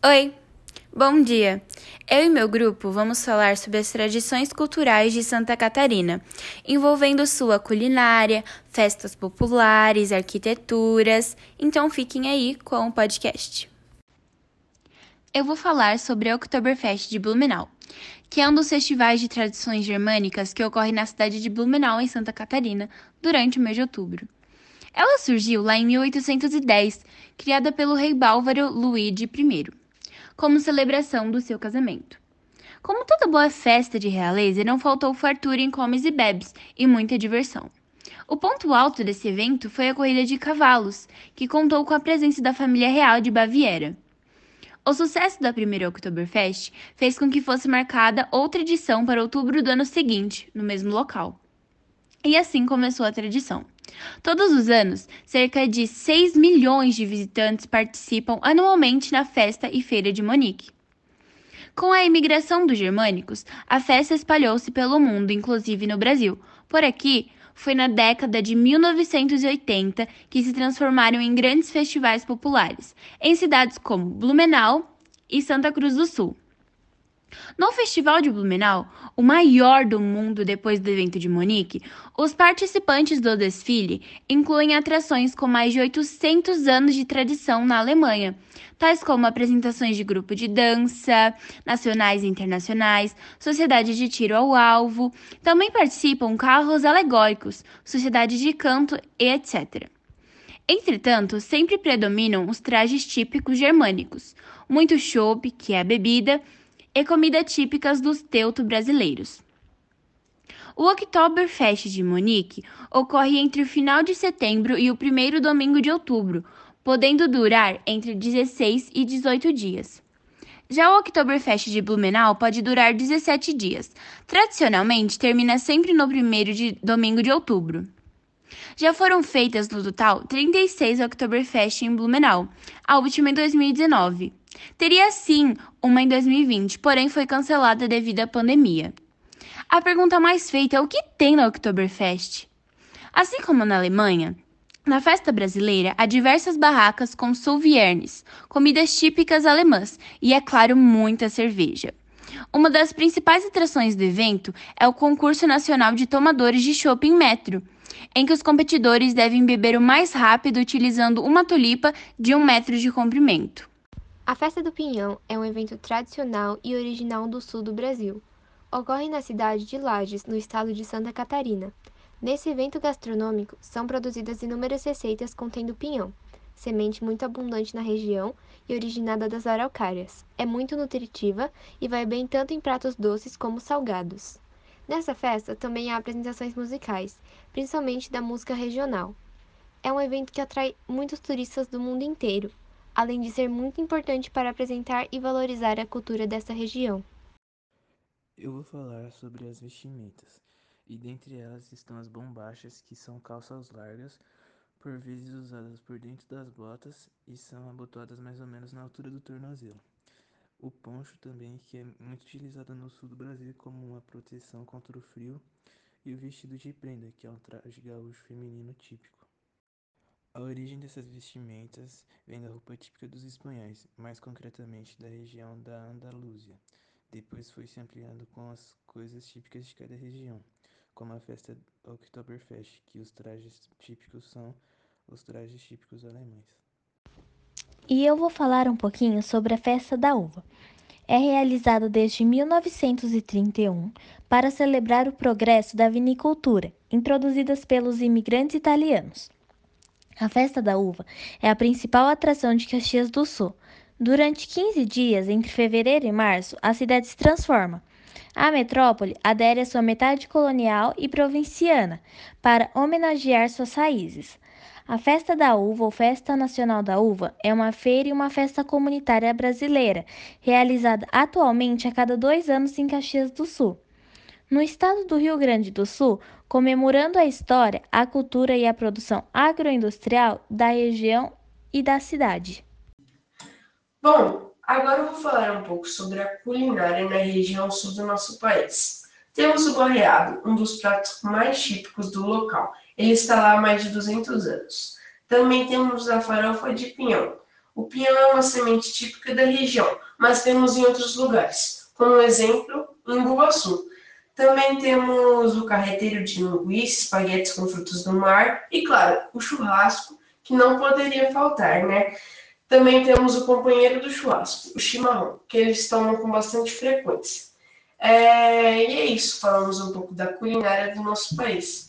Oi, bom dia! Eu e meu grupo vamos falar sobre as tradições culturais de Santa Catarina, envolvendo sua culinária, festas populares, arquiteturas. Então fiquem aí com o podcast. Eu vou falar sobre a Oktoberfest de Blumenau, que é um dos festivais de tradições germânicas que ocorre na cidade de Blumenau, em Santa Catarina, durante o mês de outubro. Ela surgiu lá em 1810, criada pelo rei bálvaro Luigi I como celebração do seu casamento. Como toda boa festa de realeza, não faltou fartura em comes e bebes e muita diversão. O ponto alto desse evento foi a corrida de cavalos, que contou com a presença da família real de Baviera. O sucesso da primeira Oktoberfest fez com que fosse marcada outra edição para outubro do ano seguinte, no mesmo local. E assim começou a tradição. Todos os anos, cerca de 6 milhões de visitantes participam anualmente na festa e feira de Monique. Com a imigração dos germânicos, a festa espalhou-se pelo mundo, inclusive no Brasil. Por aqui, foi na década de 1980 que se transformaram em grandes festivais populares, em cidades como Blumenau e Santa Cruz do Sul. No Festival de Blumenau, o maior do mundo depois do evento de Monique, os participantes do desfile incluem atrações com mais de 800 anos de tradição na Alemanha, tais como apresentações de grupo de dança, nacionais e internacionais, sociedade de tiro ao alvo. Também participam carros alegóricos, sociedade de canto e etc. Entretanto, sempre predominam os trajes típicos germânicos, muito chopp, que é a bebida, e comida típicas dos teuto brasileiros. O Oktoberfest de Munique ocorre entre o final de setembro e o primeiro domingo de outubro, podendo durar entre 16 e 18 dias. Já o Oktoberfest de Blumenau pode durar 17 dias. Tradicionalmente, termina sempre no primeiro de domingo de outubro. Já foram feitas no total 36 Oktoberfest em Blumenau, a última em 2019. Teria sim uma em 2020, porém foi cancelada devido à pandemia. A pergunta mais feita é o que tem na Oktoberfest? Assim como na Alemanha, na festa brasileira há diversas barracas com souviernes, comidas típicas alemãs e, é claro, muita cerveja. Uma das principais atrações do evento é o concurso nacional de tomadores de chopp em metro, em que os competidores devem beber o mais rápido utilizando uma tulipa de um metro de comprimento. A Festa do Pinhão é um evento tradicional e original do sul do Brasil. Ocorre na cidade de Lages, no estado de Santa Catarina. Nesse evento gastronômico, são produzidas inúmeras receitas contendo pinhão, semente muito abundante na região e originada das araucárias. É muito nutritiva e vai bem tanto em pratos doces como salgados. Nessa festa também há apresentações musicais, principalmente da música regional. É um evento que atrai muitos turistas do mundo inteiro, além de ser muito importante para apresentar e valorizar a cultura dessa região. Eu vou falar sobre as vestimentas, e dentre elas estão as bombachas, que são calças largas, por vezes usadas por dentro das botas e são abotoadas mais ou menos na altura do tornozelo. O poncho também, que é muito utilizado no sul do Brasil como uma proteção contra o frio, e o vestido de prenda, que é um traje gaúcho feminino típico. A origem dessas vestimentas vem da roupa típica dos espanhóis, mais concretamente da região da Andaluzia. Depois foi se ampliando com as coisas típicas de cada região, como a festa Oktoberfest, que os trajes típicos são os trajes típicos alemães. E eu vou falar um pouquinho sobre a festa da uva. É realizada desde 1931 para celebrar o progresso da vinicultura, introduzidas pelos imigrantes italianos. A festa da uva é a principal atração de Caxias do Sul. Durante 15 dias, entre fevereiro e março, a cidade se transforma. A metrópole adere à sua metade colonial e provinciana para homenagear suas raízes. A Festa da Uva ou Festa Nacional da Uva é uma feira e uma festa comunitária brasileira, realizada atualmente a cada dois anos em Caxias do Sul. No estado do Rio Grande do Sul, comemorando a história, a cultura e a produção agroindustrial da região e da cidade. Bom, agora eu vou falar um pouco sobre a culinária na região sul do nosso país. Temos o gorreado, um dos pratos mais típicos do local. Ele está lá há mais de 200 anos. Também temos a farofa de pinhão. O pinhão é uma semente típica da região, mas temos em outros lugares, como exemplo, em Bugaçu. Também temos o carreteiro de linguiça, espaguetes com frutos do mar e, claro, o churrasco, que não poderia faltar, né? Também temos o companheiro do churrasco, o chimarrão, que eles tomam com bastante frequência. É... E é isso, falamos um pouco da culinária do nosso país.